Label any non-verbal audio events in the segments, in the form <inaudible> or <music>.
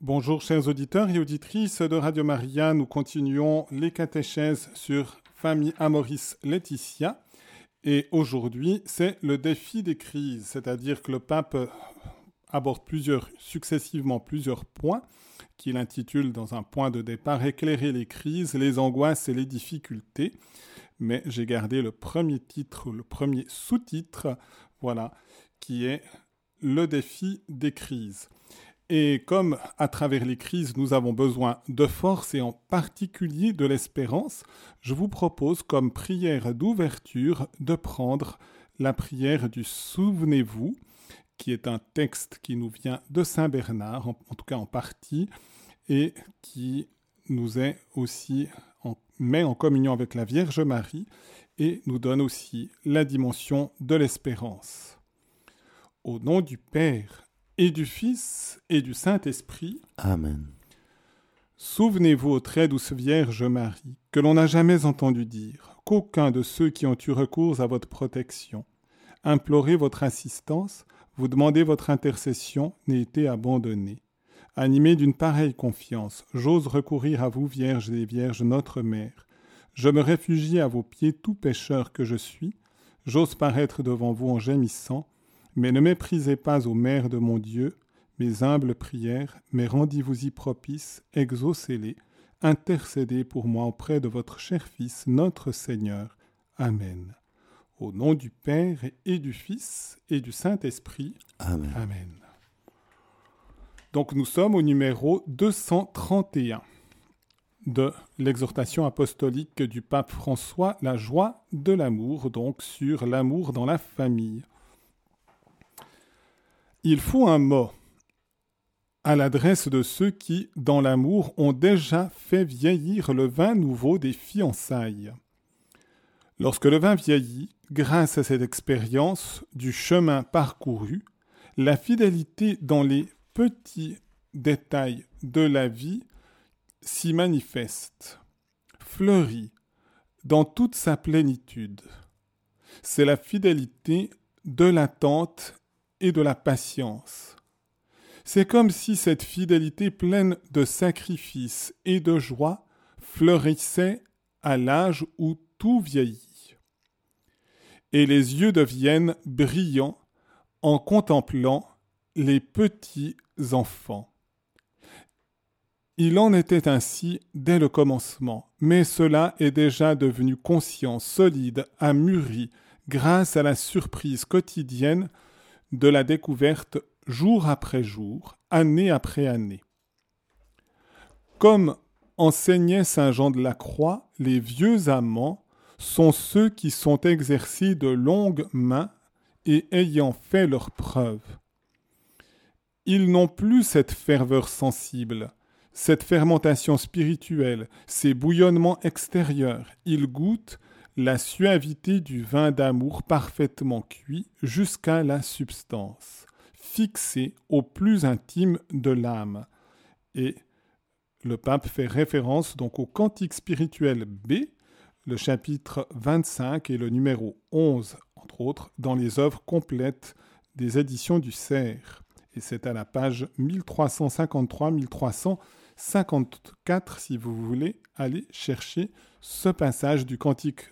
Bonjour chers auditeurs et auditrices de Radio Maria, nous continuons les catéchèses sur Famille Amoris Laetitia et aujourd'hui c'est le défi des crises, c'est-à-dire que le pape aborde successivement plusieurs points qu'il intitule dans un point de départ Éclairer les crises, les angoisses et les difficultés. Mais j'ai gardé le premier titre, le premier sous-titre, voilà, qui est le défi des crises. Et comme à travers les crises, nous avons besoin de force et en particulier de l'espérance, je vous propose comme prière d'ouverture de prendre la prière du Souvenez-vous, qui est un texte qui nous vient de Saint Bernard, en, tout cas en partie, et qui nous est aussi met en communion avec la Vierge Marie et nous donne aussi la dimension de l'espérance. Au nom du Père et du Fils et du Saint-Esprit. Amen. Souvenez-vous, ô très douce Vierge Marie, que l'on n'a jamais entendu dire qu'aucun de ceux qui ont eu recours à votre protection, imploré votre assistance, vous demandez votre intercession, n'ait été abandonné. Animé d'une pareille confiance, j'ose recourir à vous, Vierge des Vierges, notre Mère. Je me réfugie à vos pieds, tout pécheur que je suis. J'ose paraître devant vous en gémissant, mais ne méprisez pas, ô Mère de mon Dieu, mes humbles prières, mais rendez-vous-y propices, exaucez-les, intercédez pour moi auprès de votre cher Fils, notre Seigneur. Amen. Au nom du Père et du Fils et du Saint-Esprit. Amen. Amen. Donc nous sommes au numéro 231 de l'exhortation apostolique du pape François, la joie de l'amour, donc sur l'amour dans la famille. Il faut un mot à l'adresse de ceux qui, dans l'amour, ont déjà fait vieillir le vin nouveau des fiançailles. Lorsque le vin vieillit, grâce à cette expérience du chemin parcouru, la fidélité dans les petits détails de la vie s'y manifeste, fleurit dans toute sa plénitude. C'est la fidélité de l'attente et de la patience. C'est comme si cette fidélité pleine de sacrifices et de joie fleurissait à l'âge où tout vieillit et les yeux deviennent brillants en contemplant les petits enfants. Il en était ainsi dès le commencement, mais cela est déjà devenu conscient, solide, amûri, grâce à la surprise quotidienne de la découverte jour après jour, année après année. Comme enseignait Saint Jean de la Croix, les vieux amants sont ceux qui sont exercés de longues mains et ayant fait leur preuve. Ils n'ont plus cette ferveur sensible, cette fermentation spirituelle, ces bouillonnements extérieurs. Ils goûtent la suavité du vin d'amour parfaitement cuit jusqu'à la substance, fixée au plus intime de l'âme. Et le pape fait référence donc au cantique spirituel B, le chapitre 25 et le numéro 11, entre autres, dans les œuvres complètes des éditions du Cerf. Et c'est à la page 1353-1354 si vous voulez aller chercher ce passage du Cantique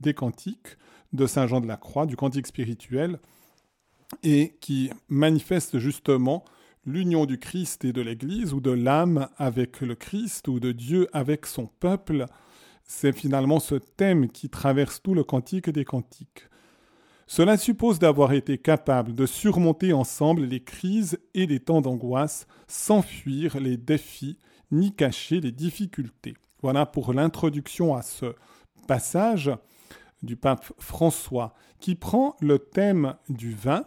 des Cantiques de Saint Jean de la Croix, du Cantique spirituel, et qui manifeste justement l'union du Christ et de l'Église, ou de l'âme avec le Christ, ou de Dieu avec son peuple, c'est finalement ce thème qui traverse tout le cantique des cantiques. Cela suppose d'avoir été capable de surmonter ensemble les crises et les temps d'angoisse sans fuir les défis ni cacher les difficultés. Voilà pour l'introduction à ce passage du pape François qui prend le thème du vin.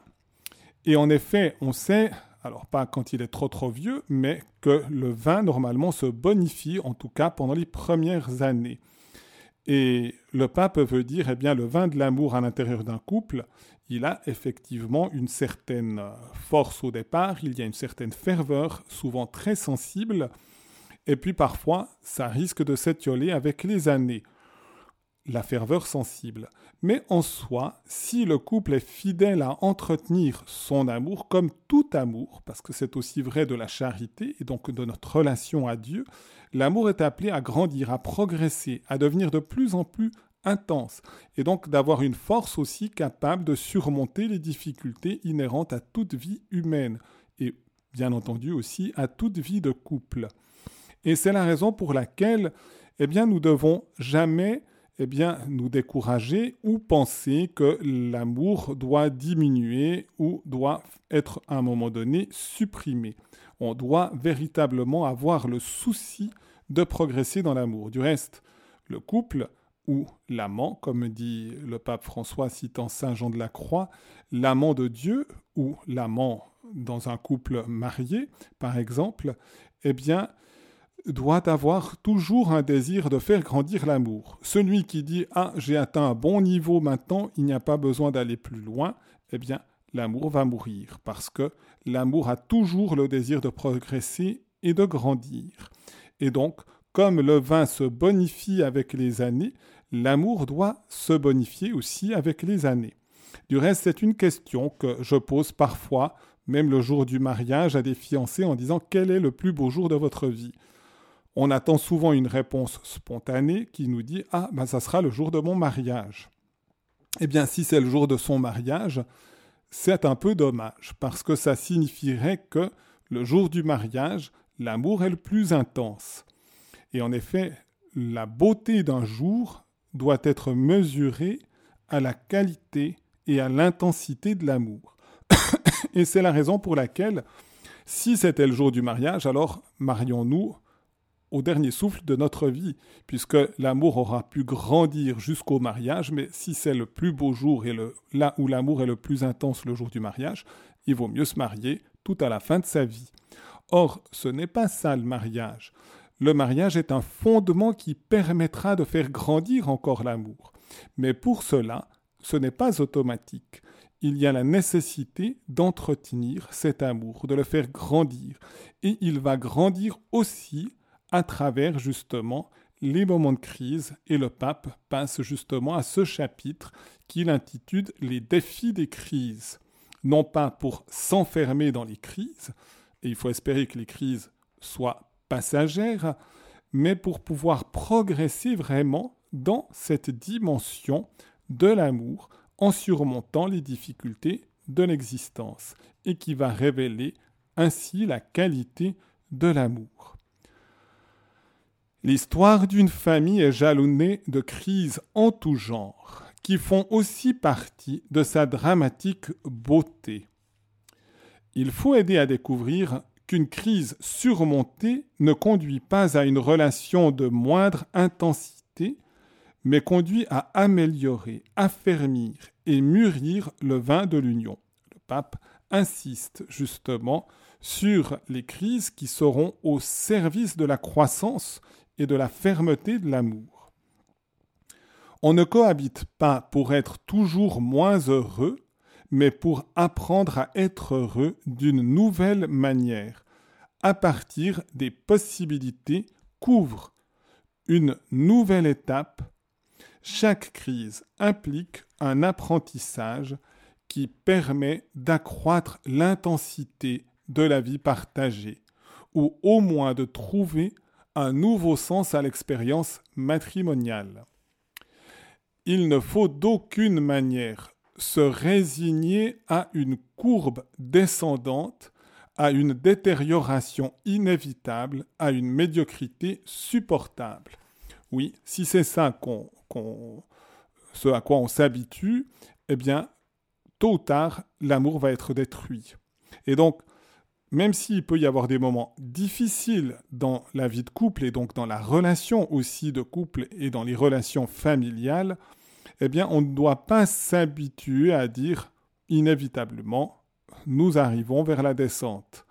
Et en effet, on sait, alors pas quand il est trop trop vieux, mais que le vin normalement se bonifie, en tout cas pendant les premières années. Et le pape veut dire, eh bien, le vin de l'amour à l'intérieur d'un couple, il a effectivement une certaine force au départ, il y a une certaine ferveur, souvent très sensible, et puis parfois, ça risque de s'étioler avec les années. La ferveur sensible. Mais en soi, si le couple est fidèle à entretenir son amour comme tout amour, parce que c'est aussi vrai de la charité et donc de notre relation à Dieu, l'amour est appelé à grandir, à progresser, à devenir de plus en plus intense, et donc d'avoir une force aussi capable de surmonter les difficultés inhérentes à toute vie humaine, et bien entendu aussi à toute vie de couple. Et c'est la raison pour laquelle eh bien, nous devons jamais eh bien, nous décourager ou penser que l'amour doit diminuer ou doit être à un moment donné supprimé. On doit véritablement avoir le souci de progresser dans l'amour. Du reste, le couple ou l'amant, comme dit le pape François citant Saint Jean de la Croix, l'amant de Dieu ou l'amant dans un couple marié, par exemple, eh bien, doit avoir toujours un désir de faire grandir l'amour. Celui qui dit Ah, j'ai atteint un bon niveau maintenant, il n'y a pas besoin d'aller plus loin, eh bien, l'amour va mourir, parce que l'amour a toujours le désir de progresser et de grandir. Et donc, comme le vin se bonifie avec les années, l'amour doit se bonifier aussi avec les années. Du reste, c'est une question que je pose parfois, même le jour du mariage, à des fiancés en disant quel est le plus beau jour de votre vie? On attend souvent une réponse spontanée qui nous dit Ah, ben ça sera le jour de mon mariage. Eh bien, si c'est le jour de son mariage, c'est un peu dommage, parce que ça signifierait que le jour du mariage, l'amour est le plus intense. Et en effet, la beauté d'un jour doit être mesurée à la qualité et à l'intensité de l'amour. <coughs> et c'est la raison pour laquelle, si c'était le jour du mariage, alors marions-nous au dernier souffle de notre vie, puisque l'amour aura pu grandir jusqu'au mariage, mais si c'est le plus beau jour et là où l'amour est le plus intense le jour du mariage, il vaut mieux se marier tout à la fin de sa vie. Or, ce n'est pas ça le mariage. Le mariage est un fondement qui permettra de faire grandir encore l'amour. Mais pour cela, ce n'est pas automatique. Il y a la nécessité d'entretenir cet amour, de le faire grandir. Et il va grandir aussi à travers justement les moments de crise et le pape passe justement à ce chapitre qu'il intitule Les défis des crises. Non pas pour s'enfermer dans les crises, et il faut espérer que les crises soient passagères, mais pour pouvoir progresser vraiment dans cette dimension de l'amour en surmontant les difficultés de l'existence et qui va révéler ainsi la qualité de l'amour. L'histoire d'une famille est jalonnée de crises en tout genre, qui font aussi partie de sa dramatique beauté. Il faut aider à découvrir qu'une crise surmontée ne conduit pas à une relation de moindre intensité, mais conduit à améliorer, affermir et mûrir le vin de l'union. Le pape insiste justement sur les crises qui seront au service de la croissance et de la fermeté de l'amour. On ne cohabite pas pour être toujours moins heureux, mais pour apprendre à être heureux d'une nouvelle manière, à partir des possibilités qu'ouvre une nouvelle étape. Chaque crise implique un apprentissage qui permet d'accroître l'intensité de la vie partagée, ou au moins de trouver un nouveau sens à l'expérience matrimoniale. Il ne faut d'aucune manière se résigner à une courbe descendante, à une détérioration inévitable, à une médiocrité supportable. Oui, si c'est ça qu'on, ce à quoi on s'habitue, eh bien, tôt ou tard, l'amour va être détruit. Et donc, même s'il peut y avoir des moments difficiles dans la vie de couple et donc dans la relation aussi de couple et dans les relations familiales, eh bien, on ne doit pas s'habituer à dire inévitablement, nous arrivons vers la descente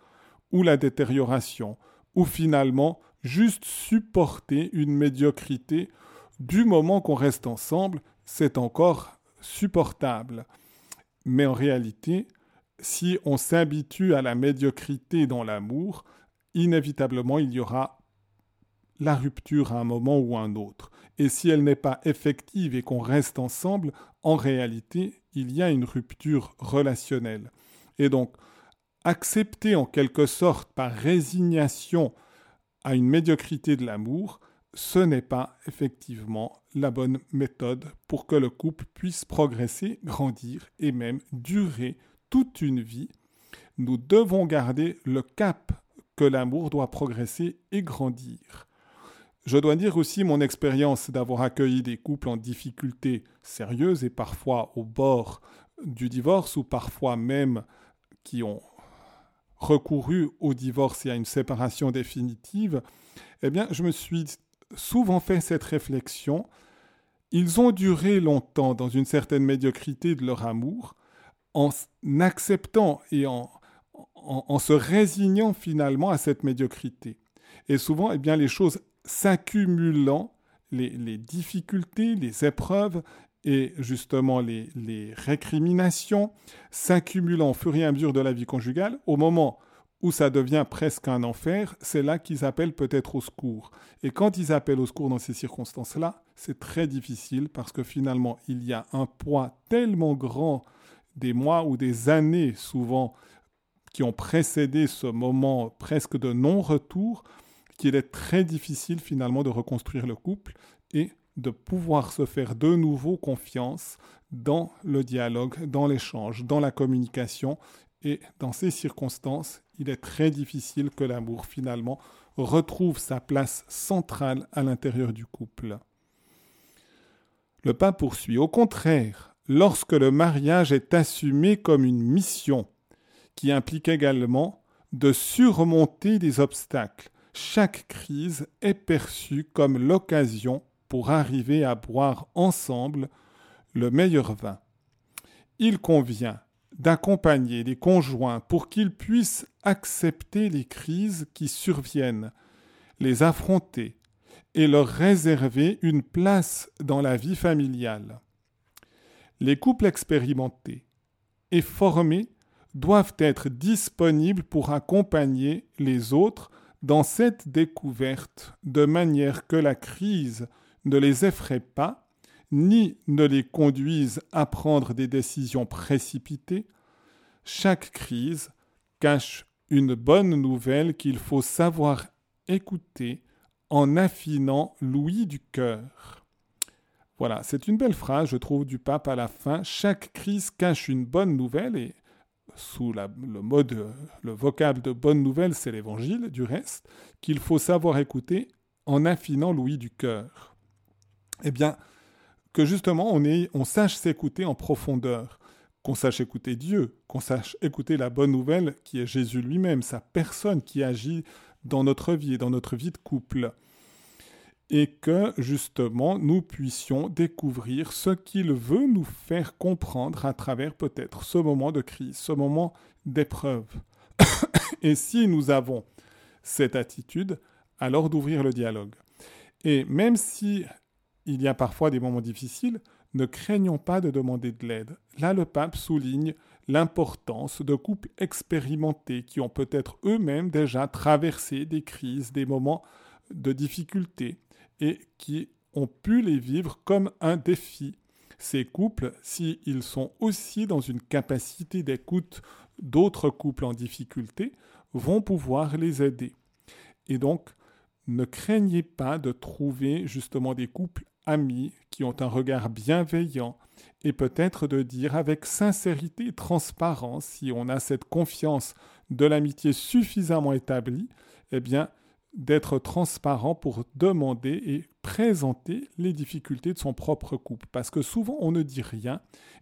ou la détérioration, ou finalement juste supporter une médiocrité du moment qu'on reste ensemble, c'est encore supportable. Mais en réalité, si on s'habitue à la médiocrité dans l'amour, inévitablement il y aura la rupture à un moment ou à un autre. Et si elle n'est pas effective et qu'on reste ensemble, en réalité, il y a une rupture relationnelle. Et donc, accepter en quelque sorte par résignation à une médiocrité de l'amour, ce n'est pas effectivement la bonne méthode pour que le couple puisse progresser, grandir et même durer toute une vie. Nous devons garder le cap que l'amour doit progresser et grandir. Je dois dire aussi mon expérience d'avoir accueilli des couples en difficulté sérieuse et parfois au bord du divorce ou parfois même qui ont recouru au divorce et à une séparation définitive, eh bien, je me suis souvent fait cette réflexion. Ils ont duré longtemps dans une certaine médiocrité de leur amour, en acceptant et en, en, se résignant finalement à cette médiocrité. Et souvent, eh bien, les choses s'accumulant, les, les, difficultés, les épreuves et justement les, les récriminations s'accumulant au fur et à mesure de la vie conjugale, au moment où ça devient presque un enfer, c'est là qu'ils appellent peut-être au secours. Et quand ils appellent au secours dans ces circonstances-là, c'est très difficile parce que finalement, il y a un poids tellement grand des mois ou des années souvent qui ont précédé ce moment presque de non-retour qu'il est très difficile finalement de reconstruire le couple et de pouvoir se faire de nouveau confiance dans le dialogue, dans l'échange, dans la communication. Et dans ces circonstances, il est très difficile que l'amour finalement retrouve sa place centrale à l'intérieur du couple. Le pape poursuit. Au contraire, lorsque le mariage est assumé comme une mission qui implique également de surmonter des obstacles, chaque crise est perçue comme l'occasion pour arriver à boire ensemble le meilleur vin. Il convient d'accompagner les conjoints pour qu'ils puissent accepter les crises qui surviennent, les affronter et leur réserver une place dans la vie familiale. Les couples expérimentés et formés doivent être disponibles pour accompagner les autres dans cette découverte de manière que la crise ne les effraie pas ni ne les conduisent à prendre des décisions précipitées, chaque crise cache une bonne nouvelle qu'il faut savoir écouter en affinant l'ouïe du cœur. Voilà, c'est une belle phrase, je trouve, du pape à la fin. Chaque crise cache une bonne nouvelle et sous le mode, le vocable de bonne nouvelle, c'est l'évangile, du reste, qu'il faut savoir écouter en affinant l'ouïe du cœur. Eh bien, que justement on, on sache s'écouter en profondeur, qu'on sache écouter Dieu, qu'on sache écouter la bonne nouvelle qui est Jésus lui-même, sa personne qui agit dans notre vie et dans notre vie de couple. Et que justement nous puissions découvrir ce qu'il veut nous faire comprendre à travers peut-être ce moment de crise, ce moment d'épreuve. <coughs> et si nous avons cette attitude, alors d'ouvrir le dialogue. Et même si il y a parfois des moments difficiles, ne craignons pas de demander de l'aide. Là, le pape souligne l'importance de couples expérimentés qui ont peut-être eux-mêmes déjà traversé des crises, des moments de difficulté et qui ont pu les vivre comme un défi. Ces couples, s'ils sont aussi dans une capacité d'écoute d'autres couples en difficulté, vont pouvoir les aider. Et donc, ne craignez pas de trouver justement des couples amis qui ont un regard bienveillant et peut-être de dire avec sincérité et transparence, si on a cette confiance de l'amitié suffisamment établie, eh bien, d'être transparent pour demander et présenter les difficultés de son propre couple. Parce que souvent, on ne dit rien,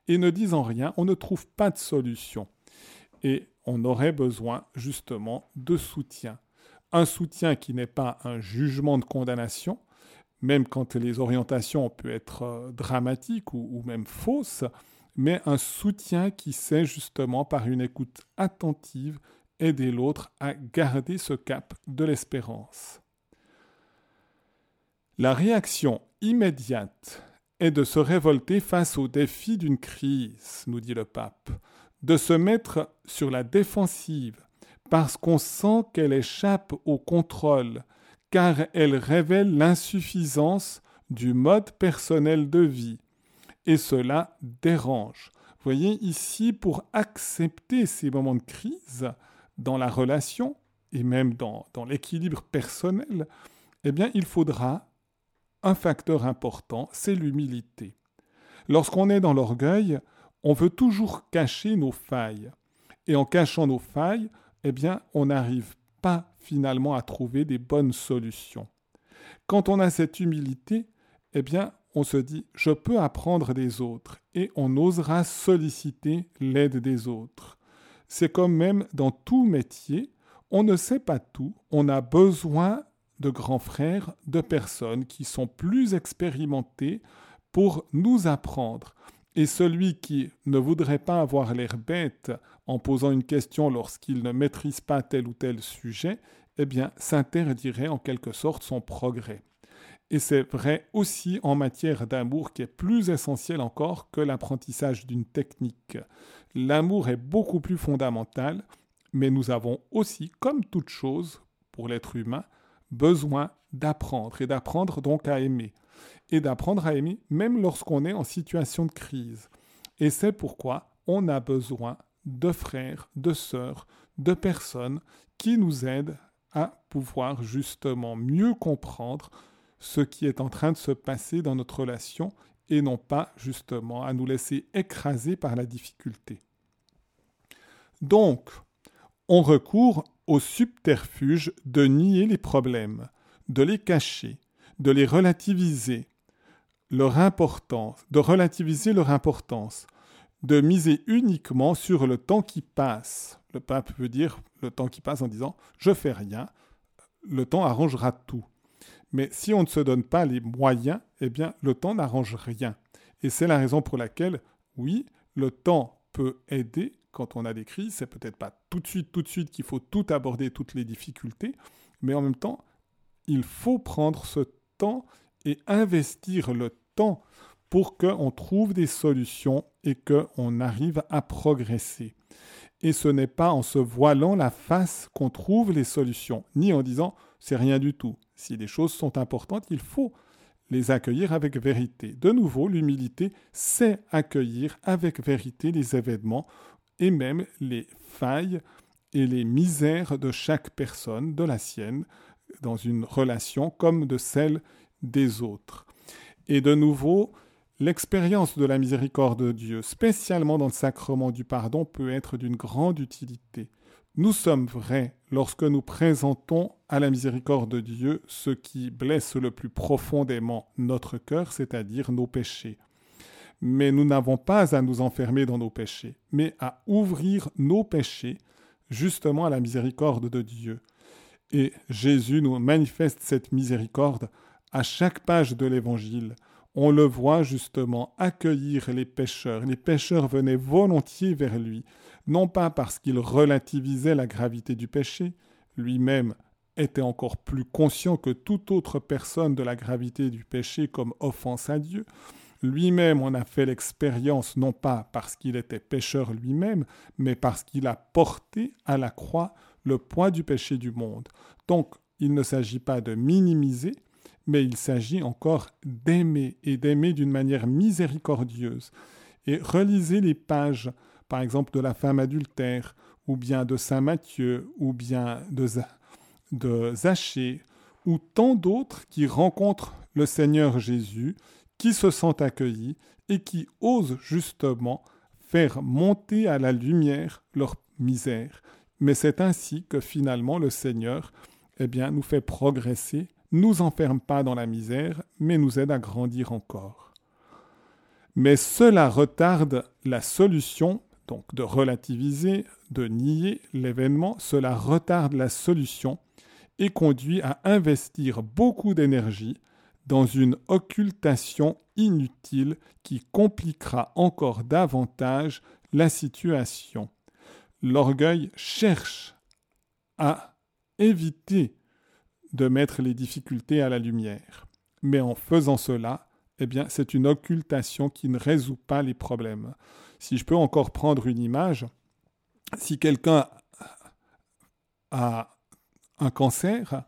et ne disant rien, on ne trouve pas de solution. Et on aurait besoin justement de soutien. Un soutien qui n'est pas un jugement de condamnation, même quand les orientations peuvent être euh, dramatiques ou, même fausses, mais un soutien qui sait justement par une écoute attentive aider l'autre à garder ce cap de l'espérance. La réaction immédiate est de se révolter face au défi d'une crise, nous dit le pape, de se mettre sur la défensive parce qu'on sent qu'elle échappe au contrôle, car elle révèle l'insuffisance du mode personnel de vie. Et cela dérange. Voyez ici, pour accepter ces moments de crise dans la relation et même dans, l'équilibre personnel, eh bien, il faudra un facteur important, c'est l'humilité. Lorsqu'on est dans l'orgueil, on veut toujours cacher nos failles. Et en cachant nos failles, eh bien, on n'arrive pas finalement à trouver des bonnes solutions. Quand on a cette humilité, eh bien, on se dit, je peux apprendre des autres et on osera solliciter l'aide des autres. C'est comme même dans tout métier, on ne sait pas tout, on a besoin de grands frères, de personnes qui sont plus expérimentées pour nous apprendre. Et celui qui ne voudrait pas avoir l'air bête en posant une question lorsqu'il ne maîtrise pas tel ou tel sujet, eh bien, s'interdirait en quelque sorte son progrès. Et c'est vrai aussi en matière d'amour qui est plus essentiel encore que l'apprentissage d'une technique. L'amour est beaucoup plus fondamental, mais nous avons aussi, comme toute chose pour l'être humain, besoin d'apprendre et d'apprendre donc à aimer. Et d'apprendre à aimer même lorsqu'on est en situation de crise. Et c'est pourquoi on a besoin de frères, de sœurs, de personnes qui nous aident à pouvoir justement mieux comprendre ce qui est en train de se passer dans notre relation et non pas justement à nous laisser écraser par la difficulté. Donc, on recourt au subterfuge de nier les problèmes, de les cacher, de les relativiser, leur importance, de relativiser leur importance, de miser uniquement sur le temps qui passe. Le pape veut dire le temps qui passe en disant je fais rien, le temps arrangera tout. Mais si on ne se donne pas les moyens, eh bien le temps n'arrange rien. Et c'est la raison pour laquelle, oui, le temps peut aider quand on a des crises. C'est peut-être pas tout de suite, tout de suite qu'il faut tout aborder, toutes les difficultés, mais en même temps, il faut prendre ce temps et investir le temps pour qu'on trouve des solutions et qu'on arrive à progresser. Et ce n'est pas en se voilant la face qu'on trouve les solutions, ni en disant c'est rien du tout. Si les choses sont importantes, il faut les accueillir avec vérité. De nouveau, l'humilité, c'est accueillir avec vérité les événements et même les failles et les misères de chaque personne, de la sienne, dans une relation comme de celle des autres. Et de nouveau, l'expérience de la miséricorde de Dieu, spécialement dans le sacrement du pardon, peut être d'une grande utilité. Nous sommes vrais lorsque nous présentons à la miséricorde de Dieu ce qui blesse le plus profondément notre cœur, c'est-à-dire nos péchés. Mais nous n'avons pas à nous enfermer dans nos péchés, mais à ouvrir nos péchés justement à la miséricorde de Dieu. Et Jésus nous manifeste cette miséricorde à chaque page de l'Évangile. On le voit justement accueillir les pécheurs. Les pécheurs venaient volontiers vers lui, non pas parce qu'il relativisait la gravité du péché, lui-même était encore plus conscient que toute autre personne de la gravité du péché comme offense à Dieu, lui-même en a fait l'expérience non pas parce qu'il était pécheur lui-même, mais parce qu'il a porté à la croix le poids du péché du monde. Donc, il ne s'agit pas de minimiser, mais il s'agit encore d'aimer et d'aimer d'une manière miséricordieuse. Et relisez les pages, par exemple, de la femme adultère, ou bien de Saint Matthieu, ou bien de, de Zachée, ou tant d'autres qui rencontrent le Seigneur Jésus, qui se sentent accueillis et qui osent justement faire monter à la lumière leur misère. Mais c'est ainsi que finalement le Seigneur eh bien, nous fait progresser, nous enferme pas dans la misère, mais nous aide à grandir encore. Mais cela retarde la solution, donc de relativiser, de nier l'événement, cela retarde la solution et conduit à investir beaucoup d'énergie dans une occultation inutile qui compliquera encore davantage la situation. L'orgueil cherche à éviter de mettre les difficultés à la lumière. Mais en faisant cela, eh bien, c'est une occultation qui ne résout pas les problèmes. Si je peux encore prendre une image, si quelqu'un a un cancer,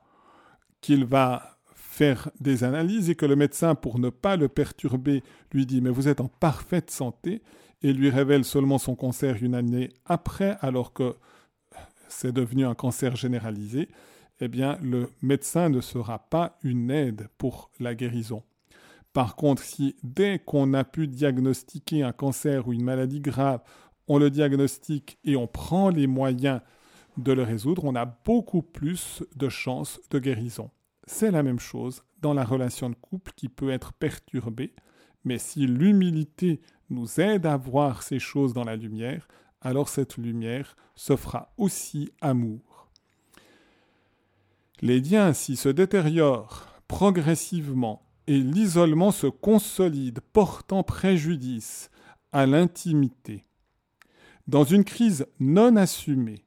qu'il va faire des analyses et que le médecin, pour ne pas le perturber, lui dit Mais vous êtes en parfaite santé et lui révèle seulement son cancer une année après, alors que c'est devenu un cancer généralisé, eh bien, le médecin ne sera pas une aide pour la guérison. Par contre, si dès qu'on a pu diagnostiquer un cancer ou une maladie grave, on le diagnostique et on prend les moyens de le résoudre, on a beaucoup plus de chances de guérison. C'est la même chose dans la relation de couple qui peut être perturbée, mais si l'humilité nous aide à voir ces choses dans la lumière, alors cette lumière se fera aussi amour. Les liens ainsi se détériorent progressivement et l'isolement se consolide, portant préjudice à l'intimité. Dans une crise non assumée,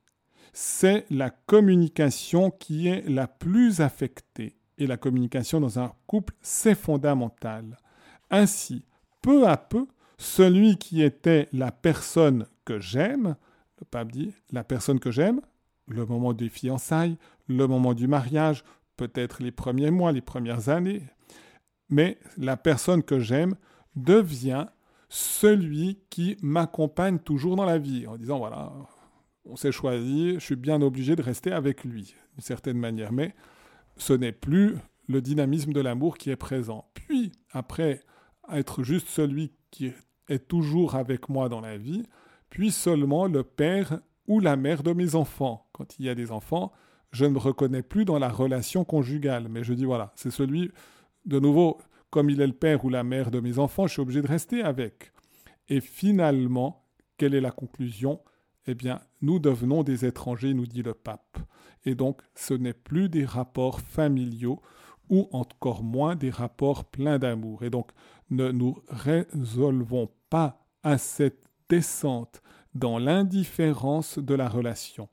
c'est la communication qui est la plus affectée. Et la communication dans un couple, c'est fondamental. Ainsi, peu à peu, celui qui était la personne que j'aime, le pape dit, la personne que j'aime, le moment des fiançailles, le moment du mariage, peut-être les premiers mois, les premières années, mais la personne que j'aime devient celui qui m'accompagne toujours dans la vie, en disant, voilà, on s'est choisi, je suis bien obligé de rester avec lui, d'une certaine manière. Mais ce n'est plus le dynamisme de l'amour qui est présent. Puis, après être juste celui qui est toujours avec moi dans la vie, puis seulement le père ou la mère de mes enfants. Quand il y a des enfants, je ne me reconnais plus dans la relation conjugale, mais je dis voilà, c'est celui, de nouveau, comme il est le père ou la mère de mes enfants, je suis obligé de rester avec. Et finalement, quelle est la conclusion? Eh bien, nous devenons des étrangers, nous dit le pape. Et donc, ce n'est plus des rapports familiaux ou encore moins des rapports pleins d'amour. Et donc, ne nous résolvons pas à cette descente dans l'indifférence de la relation.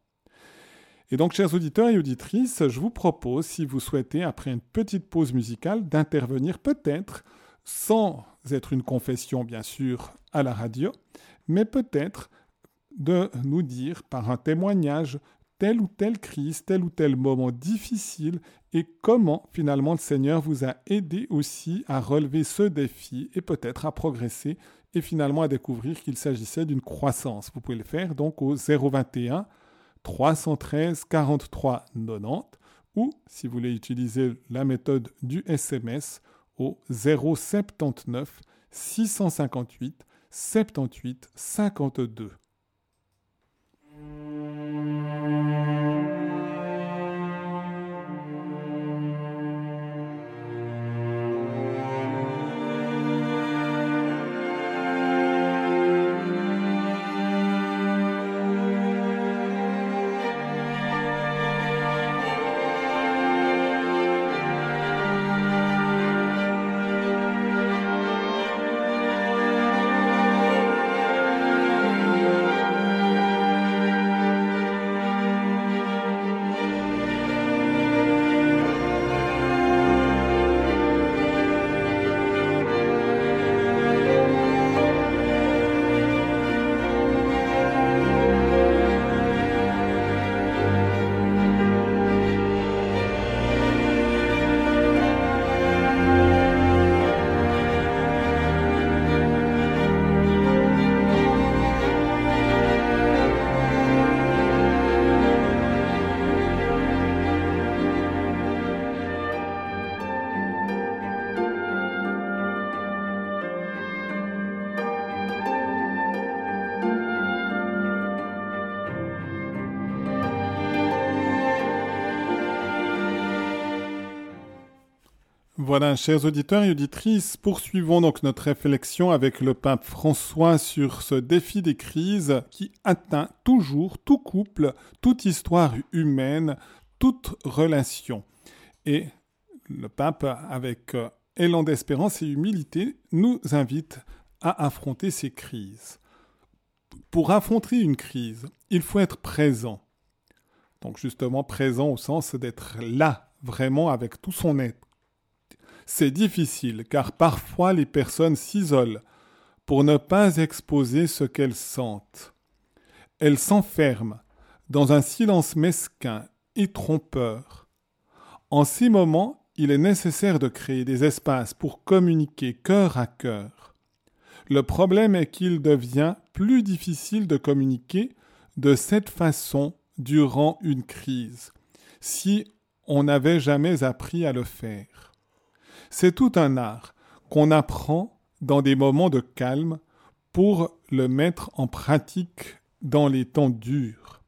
Et donc, chers auditeurs et auditrices, je vous propose, si vous souhaitez, après une petite pause musicale, d'intervenir peut-être, sans être une confession bien sûr à la radio, mais peut-être de nous dire par un témoignage telle ou telle crise, tel ou tel moment difficile et comment finalement le Seigneur vous a aidé aussi à relever ce défi et peut-être à progresser et finalement à découvrir qu'il s'agissait d'une croissance. Vous pouvez le faire donc au 021 313 43 90 ou si vous voulez utiliser la méthode du SMS au 079 658 78 52. Música Voilà, chers auditeurs et auditrices, poursuivons donc notre réflexion avec le pape François sur ce défi des crises qui atteint toujours tout couple, toute histoire humaine, toute relation. Et le pape, avec euh, élan d'espérance et humilité, nous invite à affronter ces crises. Pour affronter une crise, il faut être présent. Donc justement présent au sens d'être là, vraiment avec tout son être c'est difficile car parfois les personnes s'isolent pour ne pas exposer ce qu'elles sentent. Elles s'enferment dans un silence mesquin et trompeur. En ces moments, il est nécessaire de créer des espaces pour communiquer cœur à cœur. Le problème est qu'il devient plus difficile de communiquer de cette façon durant une crise, si on n'avait jamais appris à le faire. C'est tout un art qu'on apprend dans des moments de calme pour le mettre en pratique dans les temps durs.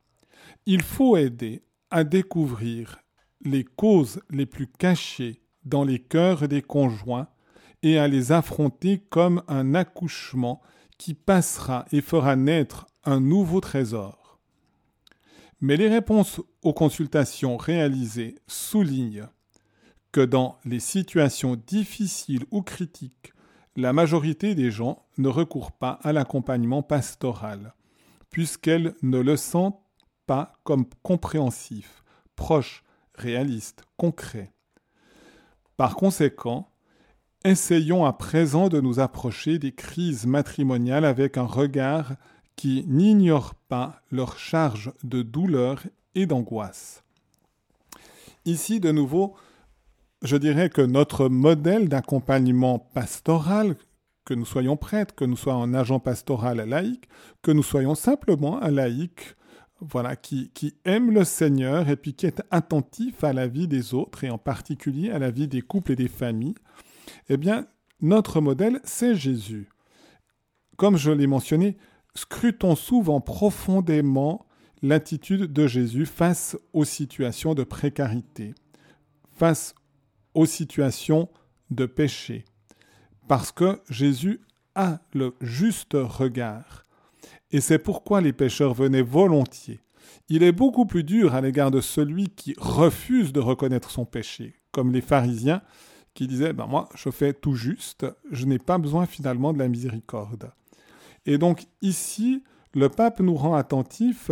Il faut aider à découvrir les causes les plus cachées dans les cœurs des conjoints et à les affronter comme un accouchement qui passera et fera naître un nouveau trésor. Mais les réponses aux consultations réalisées soulignent que dans les situations difficiles ou critiques, la majorité des gens ne recourent pas à l'accompagnement pastoral, puisqu'elles ne le sentent pas comme compréhensif, proche, réaliste, concret. Par conséquent, essayons à présent de nous approcher des crises matrimoniales avec un regard qui n'ignore pas leur charge de douleur et d'angoisse. Ici, de nouveau, je dirais que notre modèle d'accompagnement pastoral, que nous soyons prêtres, que nous soyons un agent pastoral laïque, que nous soyons simplement un laïc voilà, qui, qui, aime le Seigneur et puis qui est attentif à la vie des autres et en particulier à la vie des couples et des familles, eh bien, notre modèle, c'est Jésus. Comme je l'ai mentionné, scrutons souvent profondément l'attitude de Jésus face aux situations de précarité, face aux situations de péché, parce que Jésus a le juste regard et c'est pourquoi les pécheurs venaient volontiers. Il est beaucoup plus dur à l'égard de celui qui refuse de reconnaître son péché, comme les pharisiens qui disaient ben Moi, je fais tout juste, je n'ai pas besoin finalement de la miséricorde. Et donc, ici, le pape nous rend attentifs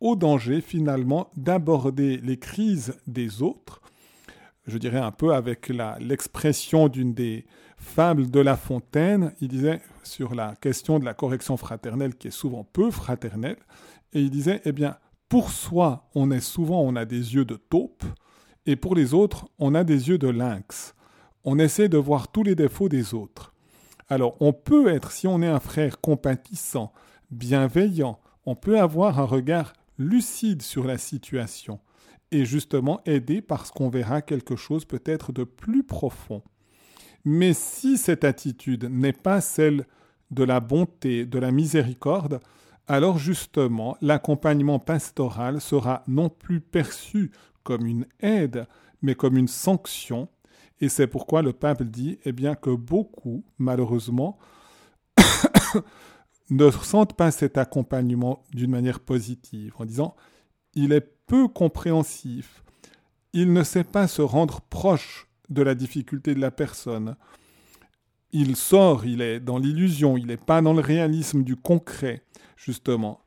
au danger finalement d'aborder les crises des autres, je dirais un peu avec l'expression d'une des Fable de La Fontaine, il disait sur la question de la correction fraternelle qui est souvent peu fraternelle, et il disait, eh bien, pour soi, on est souvent, on a des yeux de taupe, et pour les autres, on a des yeux de lynx. On essaie de voir tous les défauts des autres. Alors, on peut être, si on est un frère compatissant, bienveillant, on peut avoir un regard lucide sur la situation et justement aider parce qu'on verra quelque chose peut-être de plus profond. Mais si cette attitude n'est pas celle de la bonté, de la miséricorde, alors justement l'accompagnement pastoral sera non plus perçu comme une aide, mais comme une sanction. Et c'est pourquoi le pape dit eh bien, que beaucoup, malheureusement, <coughs> ne sentent pas cet accompagnement d'une manière positive, en disant il est peu compréhensif, il ne sait pas se rendre proche de la difficulté de la personne. Il sort, il est dans l'illusion, il n'est pas dans le réalisme du concret, justement.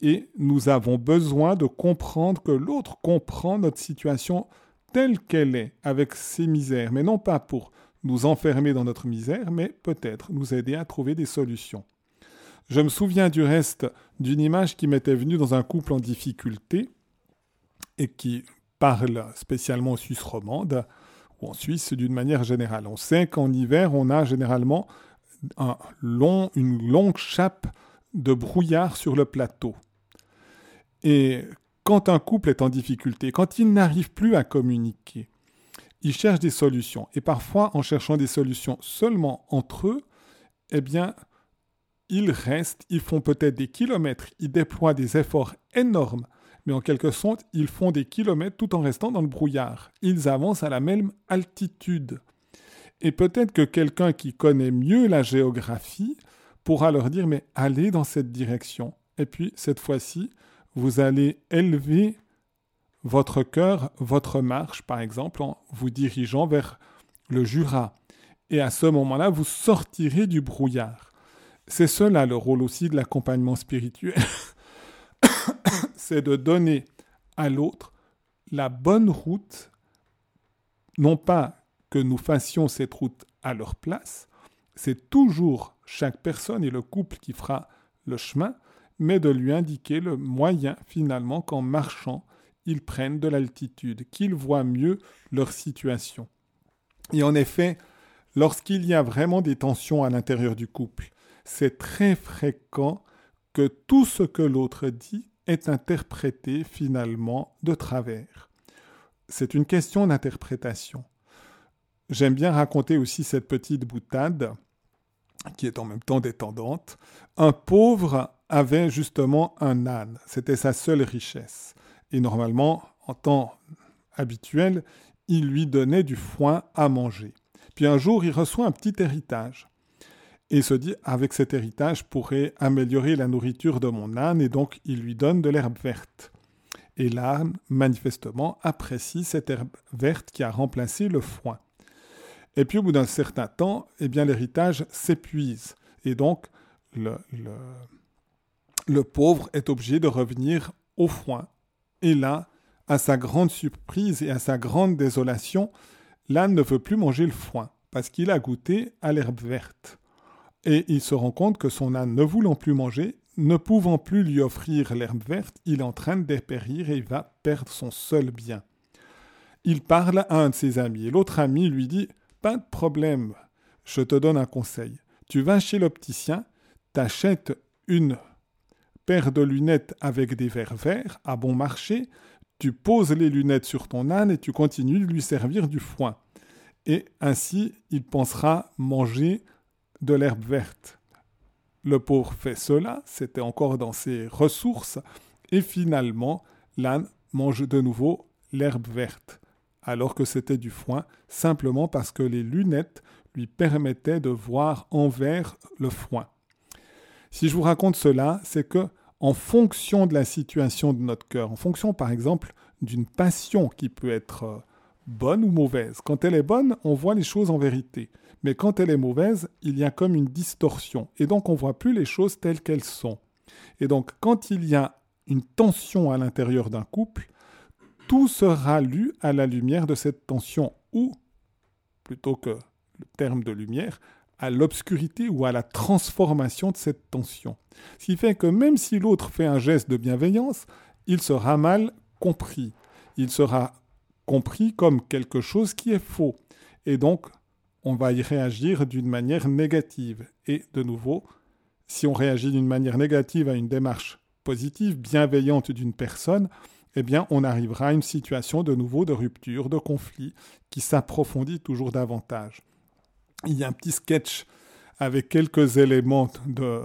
Et nous avons besoin de comprendre que l'autre comprend notre situation telle qu'elle est, avec ses misères, mais non pas pour nous enfermer dans notre misère, mais peut-être nous aider à trouver des solutions. Je me souviens du reste d'une image qui m'était venue dans un couple en difficulté et qui parle spécialement aux Suisse romande en Suisse d'une manière générale. On sait qu'en hiver, on a généralement une longue chape de brouillard sur le plateau. Et quand un couple est en difficulté, quand il n'arrive plus à communiquer, il cherche des solutions. Et parfois, en cherchant des solutions seulement entre eux, eh bien, ils restent, ils font peut-être des kilomètres, ils déploient des efforts énormes mais en quelque sorte, ils font des kilomètres tout en restant dans le brouillard. Ils avancent à la même altitude. Et peut-être que quelqu'un qui connaît mieux la géographie pourra leur dire, mais allez dans cette direction. Et puis, cette fois-ci, vous allez élever votre cœur, votre marche, par exemple, en vous dirigeant vers le Jura. Et à ce moment-là, vous sortirez du brouillard. C'est cela le rôle aussi de l'accompagnement spirituel. <laughs> c'est de donner à l'autre la bonne route, non pas que nous fassions cette route à leur place, c'est toujours chaque personne et le couple qui fera le chemin, mais de lui indiquer le moyen finalement qu'en marchant, ils prennent de l'altitude, qu'ils voient mieux leur situation. Et en effet, lorsqu'il y a vraiment des tensions à l'intérieur du couple, c'est très fréquent que tout ce que l'autre dit est interprété finalement de travers. C'est une question d'interprétation. J'aime bien raconter aussi cette petite boutade qui est en même temps détendante. Un pauvre avait justement un âne, c'était sa seule richesse. Et normalement, en temps habituel, il lui donnait du foin à manger. Puis un jour, il reçoit un petit héritage. Et se dit, avec cet héritage, je pourrais améliorer la nourriture de mon âne, et donc il lui donne de l'herbe verte. Et l'âne, manifestement, apprécie cette herbe verte qui a remplacé le foin. Et puis au bout d'un certain temps, eh bien l'héritage s'épuise. Et donc le, pauvre est obligé de revenir au foin. Et là, à sa grande surprise et à sa grande désolation, l'âne ne veut plus manger le foin parce qu'il a goûté à l'herbe verte. Et il se rend compte que son âne ne voulant plus manger, ne pouvant plus lui offrir l'herbe verte, il est en train de dépérir et va perdre son seul bien. Il parle à un de ses amis et l'autre ami lui dit Pas de problème, je te donne un conseil. Tu vas chez l'opticien, t'achètes une paire de lunettes avec des verres verts à bon marché, tu poses les lunettes sur ton âne et tu continues de lui servir du foin. Et ainsi, il pensera manger de l'herbe verte. Le pauvre fait cela, c'était encore dans ses ressources, et finalement, l'âne mange de nouveau l'herbe verte, alors que c'était du foin, simplement parce que les lunettes lui permettaient de voir envers le foin. Si je vous raconte cela, c'est que en fonction de la situation de notre cœur, en fonction par exemple d'une passion qui peut être euh, bonne ou mauvaise. Quand elle est bonne, on voit les choses en vérité. Mais quand elle est mauvaise, il y a comme une distorsion. Et donc on ne voit plus les choses telles qu'elles sont. Et donc quand il y a une tension à l'intérieur d'un couple, tout sera lu à la lumière de cette tension ou, plutôt que le terme de lumière, à l'obscurité ou à la transformation de cette tension. Ce qui fait que même si l'autre fait un geste de bienveillance, il sera mal compris. Il sera compris comme quelque chose qui est faux. Et donc, on va y réagir d'une manière négative. Et de nouveau, si on réagit d'une manière négative à une démarche positive, bienveillante d'une personne, eh bien, on arrivera à une situation de nouveau de rupture, de conflit, qui s'approfondit toujours davantage. Il y a un petit sketch avec quelques éléments de,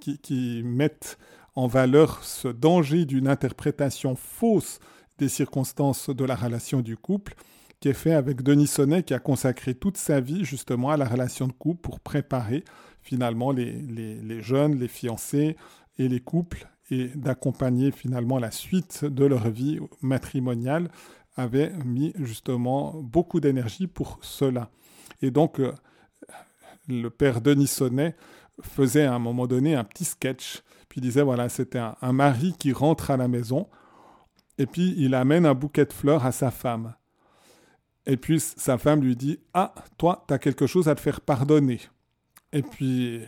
qui, qui mettent en valeur ce danger d'une interprétation fausse des circonstances de la relation du couple, qui est fait avec Denis Sonnet, qui a consacré toute sa vie justement à la relation de couple pour préparer finalement les, jeunes, les fiancés et les couples, et d'accompagner finalement la suite de leur vie matrimoniale, avait mis justement beaucoup d'énergie pour cela. Et donc, euh, le père Denis Sonnet faisait à un moment donné un petit sketch, puis disait, voilà, c'était un mari qui rentre à la maison, et puis il amène un bouquet de fleurs à sa femme. Et puis sa femme lui dit Ah, toi, tu as quelque chose à te faire pardonner. Et puis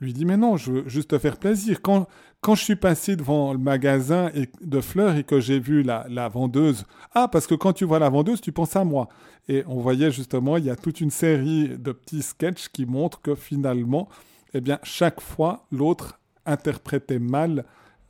lui dit Mais non, je veux juste te faire plaisir. Quand, quand je suis passé devant le magasin de fleurs et que j'ai vu la, la, vendeuse, ah, parce que quand tu vois la vendeuse, tu penses à moi. Et on voyait justement, il y a toute une série de petits sketchs qui montrent que finalement, eh bien, chaque fois, l'autre interprétait mal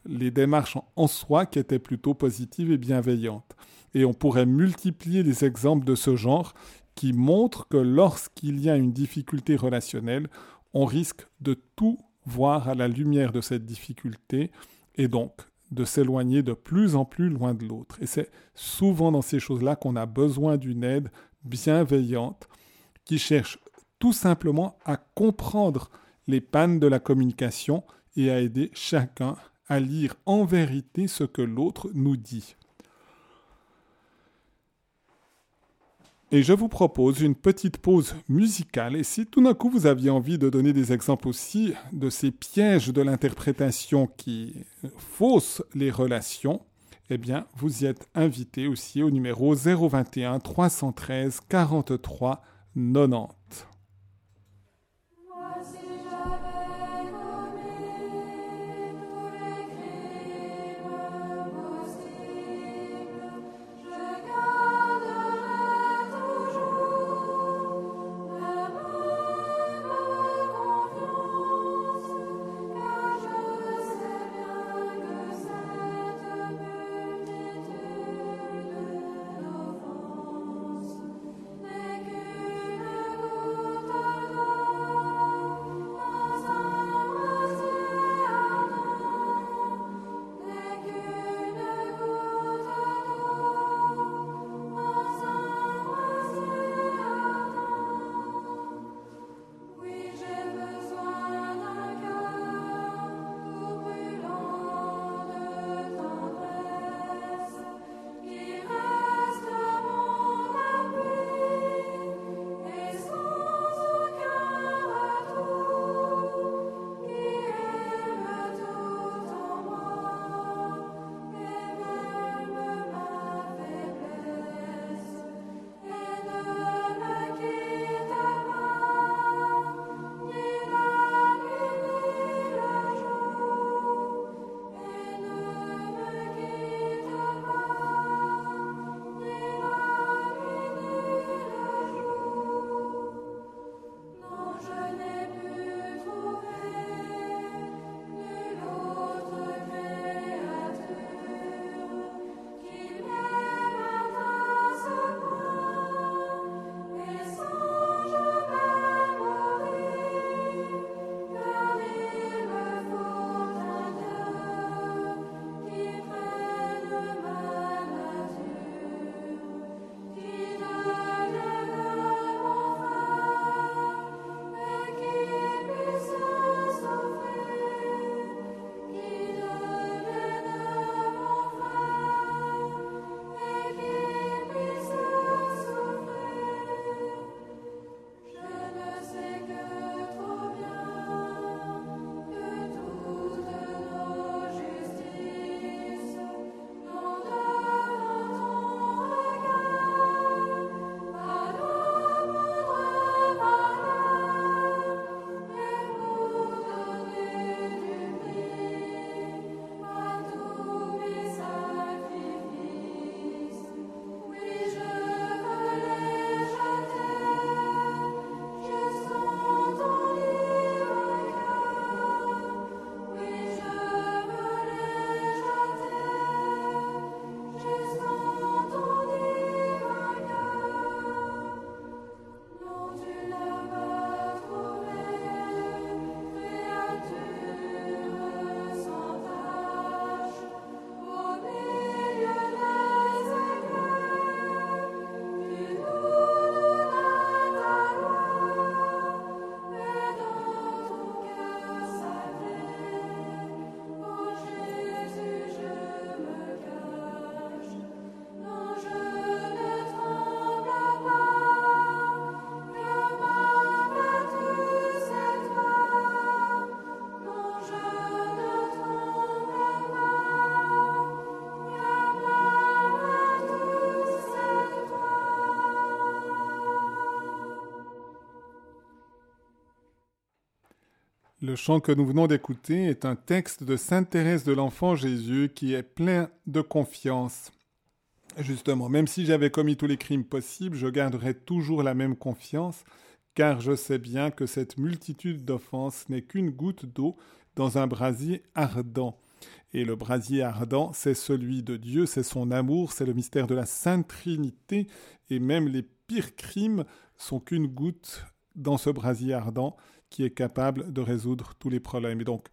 les démarches en soi qui étaient plutôt positives et bienveillantes. Et on pourrait multiplier les exemples de ce genre qui montrent que lorsqu'il y a une difficulté relationnelle, on risque de tout voir à la lumière de cette difficulté et donc de s'éloigner de plus en plus loin de l'autre. Et c'est souvent dans ces choses-là qu'on a besoin d'une aide bienveillante qui cherche tout simplement à comprendre les pannes de la communication et à aider chacun à lire en vérité ce que l'autre nous dit. Et je vous propose une petite pause musicale. Et si tout d'un coup vous aviez envie de donner des exemples aussi de ces pièges de l'interprétation qui faussent les relations, eh bien, vous y êtes invité aussi au numéro 021 313 43 90. Le chant que nous venons d'écouter est un texte de Sainte Thérèse de l'Enfant Jésus qui est plein de confiance. Justement, même si j'avais commis tous les crimes possibles, je garderai toujours la même confiance, car je sais bien que cette multitude d'offenses n'est qu'une goutte d'eau dans un brasier ardent. Et le brasier ardent, c'est celui de Dieu, c'est son amour, c'est le mystère de la Sainte Trinité, et même les pires crimes sont qu'une goutte dans ce brasier ardent qui est capable de résoudre tous les problèmes. Et donc,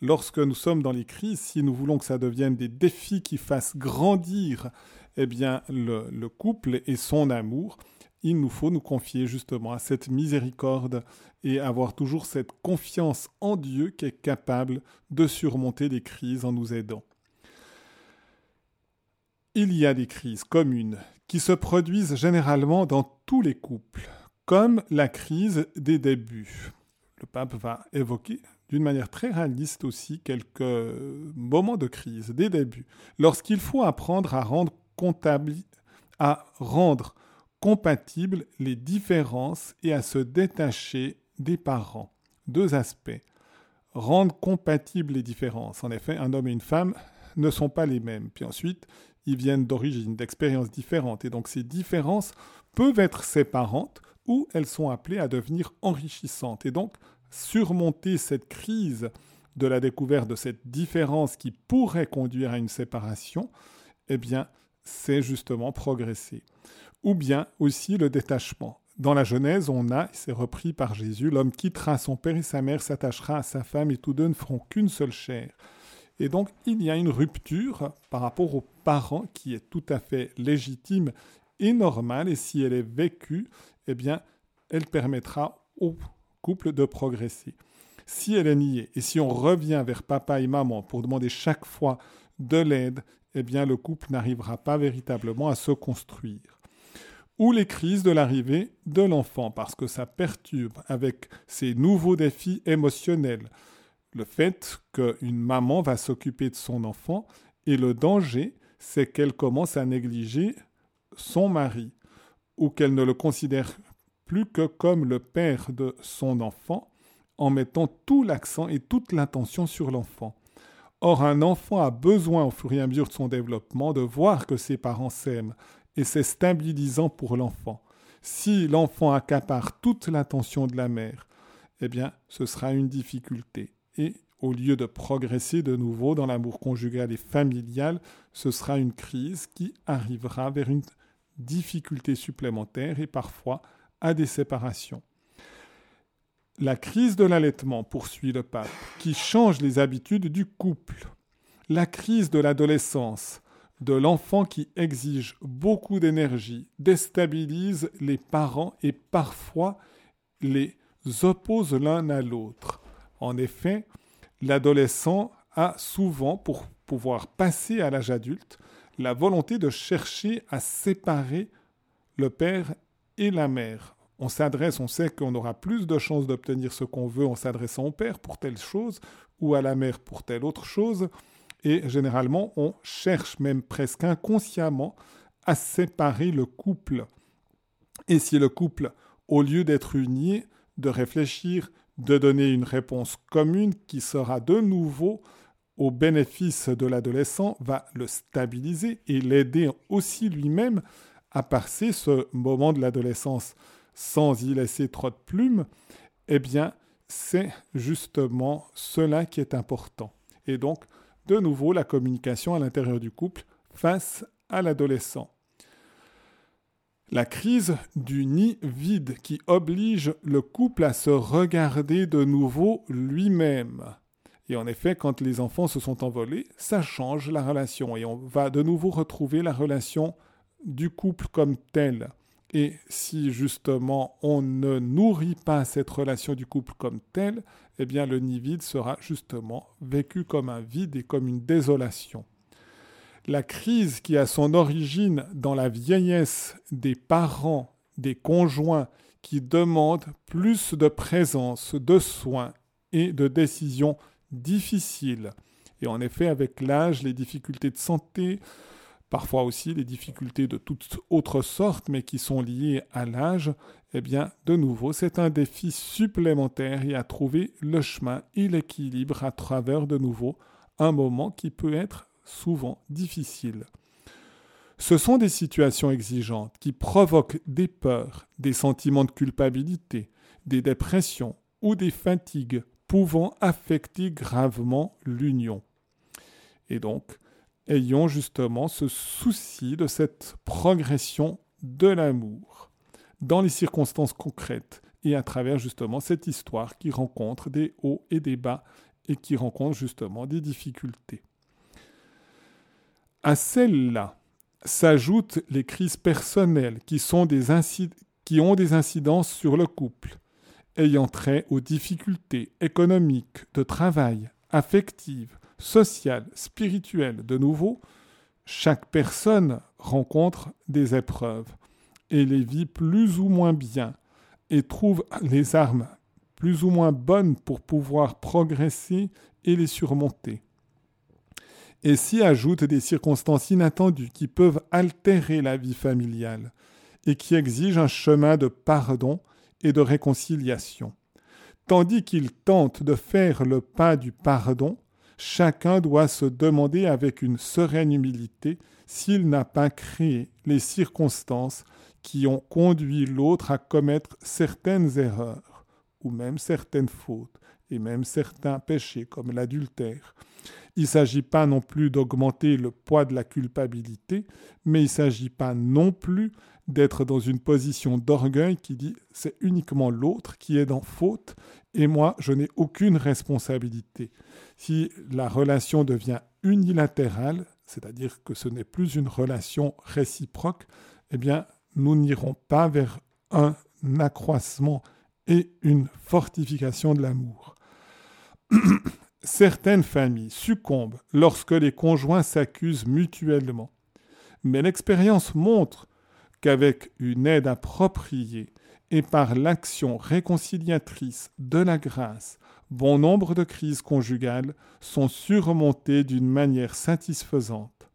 lorsque nous sommes dans les crises, si nous voulons que ça devienne des défis qui fassent grandir eh bien, le, le couple et son amour, il nous faut nous confier justement à cette miséricorde et avoir toujours cette confiance en Dieu qui est capable de surmonter les crises en nous aidant. Il y a des crises communes qui se produisent généralement dans tous les couples, comme la crise des débuts le pape va évoquer d'une manière très réaliste aussi quelques moments de crise, des débuts, lorsqu'il faut apprendre à rendre à rendre compatibles les différences et à se détacher des parents. Deux aspects. Rendre compatibles les différences. En effet, un homme et une femme ne sont pas les mêmes. Puis ensuite, ils viennent d'origines, d'expériences différentes. Et donc ces différences peuvent être séparantes ou elles sont appelées à devenir enrichissantes. Et donc, surmonter cette crise de la découverte de cette différence qui pourrait conduire à une séparation, eh bien, c'est justement progresser. Ou bien aussi le détachement. Dans la Genèse, on a, c'est repris par Jésus, l'homme quittera son père et sa mère, s'attachera à sa femme et tous deux ne feront qu'une seule chair. Et donc, il y a une rupture par rapport aux parents qui est tout à fait légitime et normale, et si elle est vécue, eh bien, elle permettra au couple de progresser. Si elle est niée et si on revient vers papa et maman pour demander chaque fois de l'aide, eh bien le couple n'arrivera pas véritablement à se construire. Ou les crises de l'arrivée de l'enfant, parce que ça perturbe avec ces nouveaux défis émotionnels. Le fait qu'une maman va s'occuper de son enfant et le danger, c'est qu'elle commence à négliger son mari ou qu'elle ne le considère plus que comme le père de son enfant, en mettant tout l'accent et toute l'attention sur l'enfant. Or, un enfant a besoin au fur et à mesure de son développement de voir que ses parents s'aiment, et c'est stabilisant pour l'enfant. Si l'enfant accapare toute l'attention de la mère, eh bien, ce sera une difficulté. Et au lieu de progresser de nouveau dans l'amour conjugal et familial, ce sera une crise qui arrivera vers une difficulté supplémentaire et parfois à des séparations. La crise de l'allaitement, poursuit le pape, qui change les habitudes du couple. La crise de l'adolescence, de l'enfant qui exige beaucoup d'énergie, déstabilise les parents et parfois les oppose l'un à l'autre. En effet, l'adolescent a souvent, pour pouvoir passer à l'âge adulte, la volonté de chercher à séparer le père et la mère. On s'adresse, on sait qu'on aura plus de chances d'obtenir ce qu'on veut en s'adressant au père pour telle chose ou à la mère pour telle autre chose. Et généralement, on cherche même presque inconsciemment à séparer le couple. Et si le couple, au lieu d'être uni, de réfléchir, de donner une réponse commune qui sera de nouveau au bénéfice de l'adolescent, va le stabiliser et l'aider aussi lui-même à passer ce moment de l'adolescence sans y laisser trop de plumes, eh bien, c'est justement cela qui est important. Et donc, de nouveau, la communication à l'intérieur du couple face à l'adolescent. La crise du nid vide qui oblige le couple à se regarder de nouveau lui-même. Et en effet, quand les enfants se sont envolés, ça change la relation et on va de nouveau retrouver la relation du couple comme tel. Et si justement on ne nourrit pas cette relation du couple comme tel, eh bien le nid vide sera justement vécu comme un vide et comme une désolation. La crise qui a son origine dans la vieillesse des parents, des conjoints qui demandent plus de présence, de soins et de décisions difficiles. Et en effet, avec l'âge, les difficultés de santé, parfois aussi les difficultés de toutes autres sortes, mais qui sont liées à l'âge, eh bien, de nouveau, c'est un défi supplémentaire et à trouver le chemin et l'équilibre à travers de nouveau un moment qui peut être souvent difficile. Ce sont des situations exigeantes qui provoquent des peurs, des sentiments de culpabilité, des dépressions ou des fatigues pouvant affecter gravement l'union. Et donc, ayons justement ce souci de cette progression de l'amour dans les circonstances concrètes et à travers justement cette histoire qui rencontre des hauts et des bas et qui rencontre justement des difficultés. À celles-là s'ajoutent les crises personnelles qui, qui ont des incidences sur le couple, ayant trait aux difficultés économiques, de travail, affectives, sociales, spirituelles. De nouveau, chaque personne rencontre des épreuves et les vit plus ou moins bien et trouve les armes plus ou moins bonnes pour pouvoir progresser et les surmonter. Et s'y ajoutent des circonstances inattendues qui peuvent altérer la vie familiale et qui exigent un chemin de pardon et de réconciliation. Tandis qu'il tente de faire le pas du pardon, chacun doit se demander avec une sereine humilité s'il n'a pas créé les circonstances qui ont conduit l'autre à commettre certaines erreurs, ou même certaines fautes, et même certains péchés comme l'adultère. Il ne s'agit pas non plus d'augmenter le poids de la culpabilité, mais il ne s'agit pas non plus d'être dans une position d'orgueil qui dit c'est uniquement l'autre qui est en faute et moi je n'ai aucune responsabilité. Si la relation devient unilatérale, c'est-à-dire que ce n'est plus une relation réciproque, eh bien nous n'irons pas vers un accroissement et une fortification de l'amour. <clears throat> Certaines familles succombent lorsque les conjoints s'accusent mutuellement. Mais l'expérience montre qu'avec une aide appropriée et par l'action réconciliatrice de la grâce, bon nombre de crises conjugales sont surmontées d'une manière satisfaisante.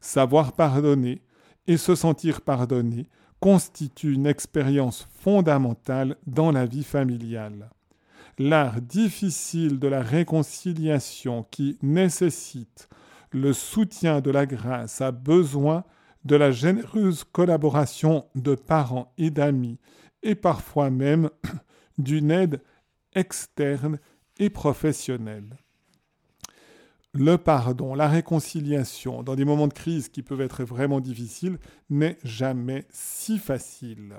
Savoir pardonner et se sentir pardonné constitue une expérience fondamentale dans la vie familiale. L'art difficile de la réconciliation qui nécessite le soutien de la grâce a besoin de la généreuse collaboration de parents et d'amis, et parfois même <clears throat> d'une aide externe et professionnelle. Le pardon, la réconciliation dans des moments de crise qui peuvent être vraiment difficiles n'est jamais si facile.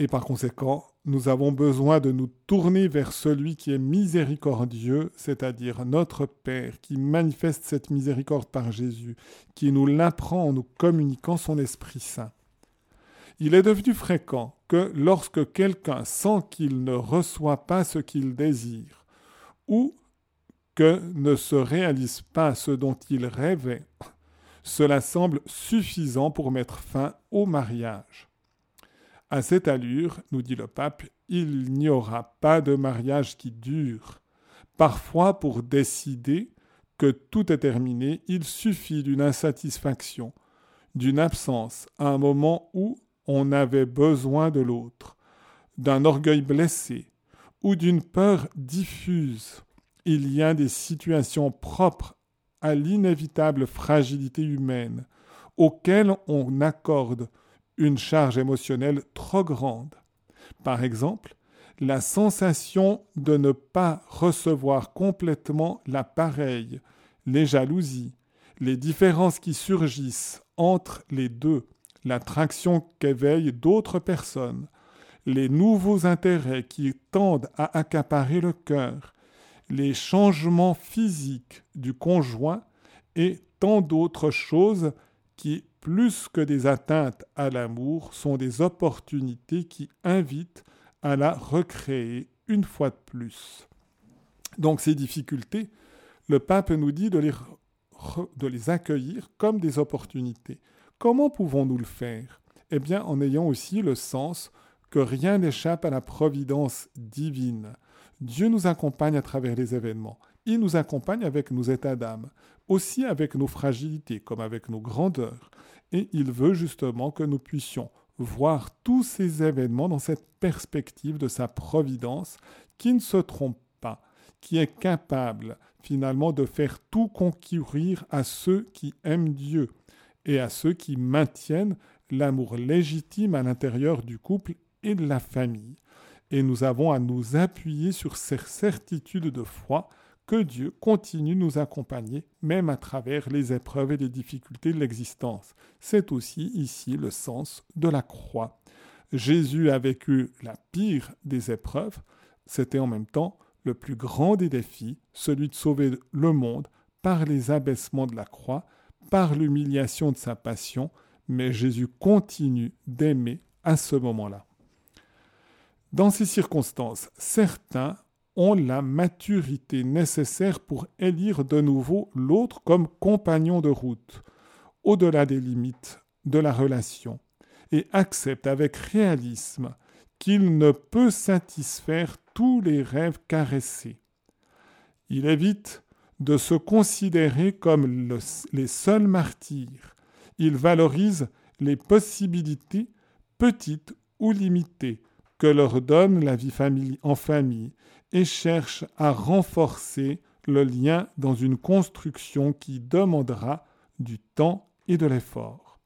Et par conséquent, nous avons besoin de nous tourner vers celui qui est miséricordieux, c'est-à-dire notre Père, qui manifeste cette miséricorde par Jésus, qui nous l'apprend en nous communiquant son Esprit Saint. Il est devenu fréquent que lorsque quelqu'un sent qu'il ne reçoit pas ce qu'il désire, ou que ne se réalise pas ce dont il rêvait, cela semble suffisant pour mettre fin au mariage. À cette allure, nous dit le pape, il n'y aura pas de mariage qui dure. Parfois, pour décider que tout est terminé, il suffit d'une insatisfaction, d'une absence à un moment où on avait besoin de l'autre, d'un orgueil blessé ou d'une peur diffuse. Il y a des situations propres à l'inévitable fragilité humaine, auxquelles on accorde une charge émotionnelle trop grande. Par exemple, la sensation de ne pas recevoir complètement l'appareil, les jalousies, les différences qui surgissent entre les deux, l'attraction qu'éveillent d'autres personnes, les nouveaux intérêts qui tendent à accaparer le cœur, les changements physiques du conjoint et tant d'autres choses qui plus que des atteintes à l'amour, sont des opportunités qui invitent à la recréer une fois de plus. Donc ces difficultés, le pape nous dit de les, accueillir comme des opportunités. Comment pouvons-nous le faire? Eh bien en ayant aussi le sens que rien n'échappe à la providence divine. Dieu nous accompagne à travers les événements. Il nous accompagne avec nos états d'âme, aussi avec nos fragilités comme avec nos grandeurs. Et il veut justement que nous puissions voir tous ces événements dans cette perspective de sa providence qui ne se trompe pas, qui est capable finalement de faire tout concourir à ceux qui aiment Dieu et à ceux qui maintiennent l'amour légitime à l'intérieur du couple et de la famille. Et nous avons à nous appuyer sur ces certitudes de foi que Dieu continue de nous accompagner, même à travers les épreuves et les difficultés de l'existence. C'est aussi ici le sens de la croix. Jésus a vécu la pire des épreuves, c'était en même temps le plus grand des défis, celui de sauver le monde par les abaissements de la croix, par l'humiliation de sa passion, mais Jésus continue d'aimer à ce moment-là. Dans ces circonstances, certains ont la maturité nécessaire pour élire de nouveau l'autre comme compagnon de route, au-delà des limites de la relation, et acceptent avec réalisme qu'il ne peut satisfaire tous les rêves caressés. Il évite de se considérer comme les seuls martyrs. Il valorise les possibilités, petites ou limitées, que leur donne la vie en famille et cherche à renforcer le lien dans une construction qui demandera du temps et de l'effort.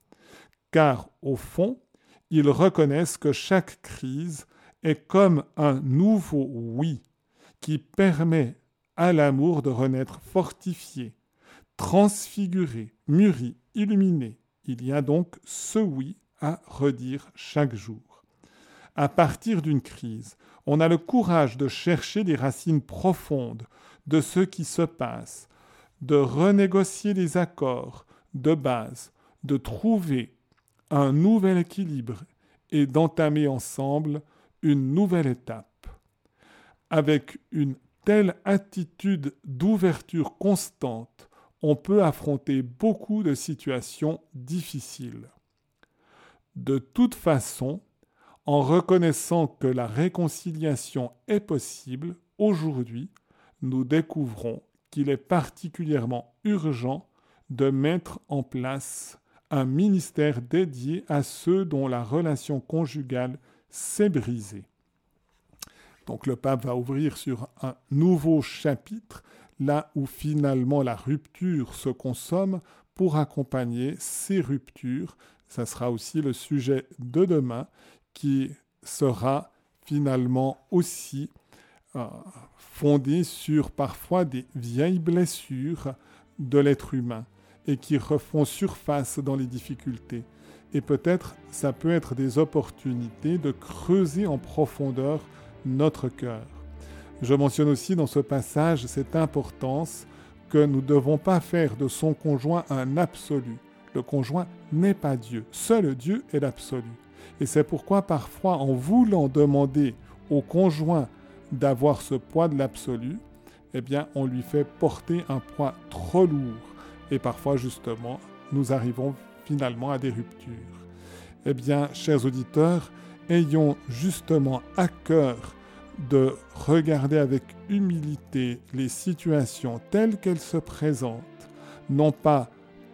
Car au fond, ils reconnaissent que chaque crise est comme un nouveau oui qui permet à l'amour de renaître fortifié, transfiguré, mûri, illuminé. Il y a donc ce oui à redire chaque jour. À partir d'une crise, on a le courage de chercher les racines profondes de ce qui se passe, de renégocier les accords de base, de trouver un nouvel équilibre et d'entamer ensemble une nouvelle étape. Avec une telle attitude d'ouverture constante, on peut affronter beaucoup de situations difficiles. De toute façon, en reconnaissant que la réconciliation est possible, aujourd'hui, nous découvrons qu'il est particulièrement urgent de mettre en place un ministère dédié à ceux dont la relation conjugale s'est brisée. Donc le pape va ouvrir sur un nouveau chapitre, là où finalement la rupture se consomme, pour accompagner ces ruptures. Ça sera aussi le sujet de demain qui sera finalement aussi euh, fondé sur parfois des vieilles blessures de l'être humain et qui refont surface dans les difficultés. Et peut-être ça peut être des opportunités de creuser en profondeur notre cœur. Je mentionne aussi dans ce passage cette importance que nous ne devons pas faire de son conjoint un absolu. Le conjoint n'est pas Dieu. Seul Dieu est l'absolu. Et c'est pourquoi parfois, en voulant demander au conjoint d'avoir ce poids de l'absolu, eh bien, on lui fait porter un poids trop lourd. Et parfois, justement, nous arrivons finalement à des ruptures. Eh bien, chers auditeurs, ayons justement à cœur de regarder avec humilité les situations telles qu'elles se présentent, non pas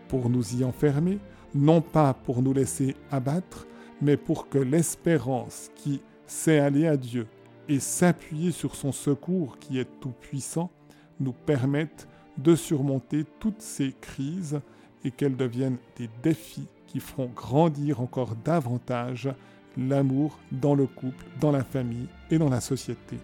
pour nous y enfermer, non pas pour nous laisser abattre, mais pour que l'espérance qui sait aller à Dieu et s'appuyer sur son secours qui est tout-puissant nous permette de surmonter toutes ces crises et qu'elles deviennent des défis qui feront grandir encore davantage l'amour dans le couple, dans la famille et dans la société.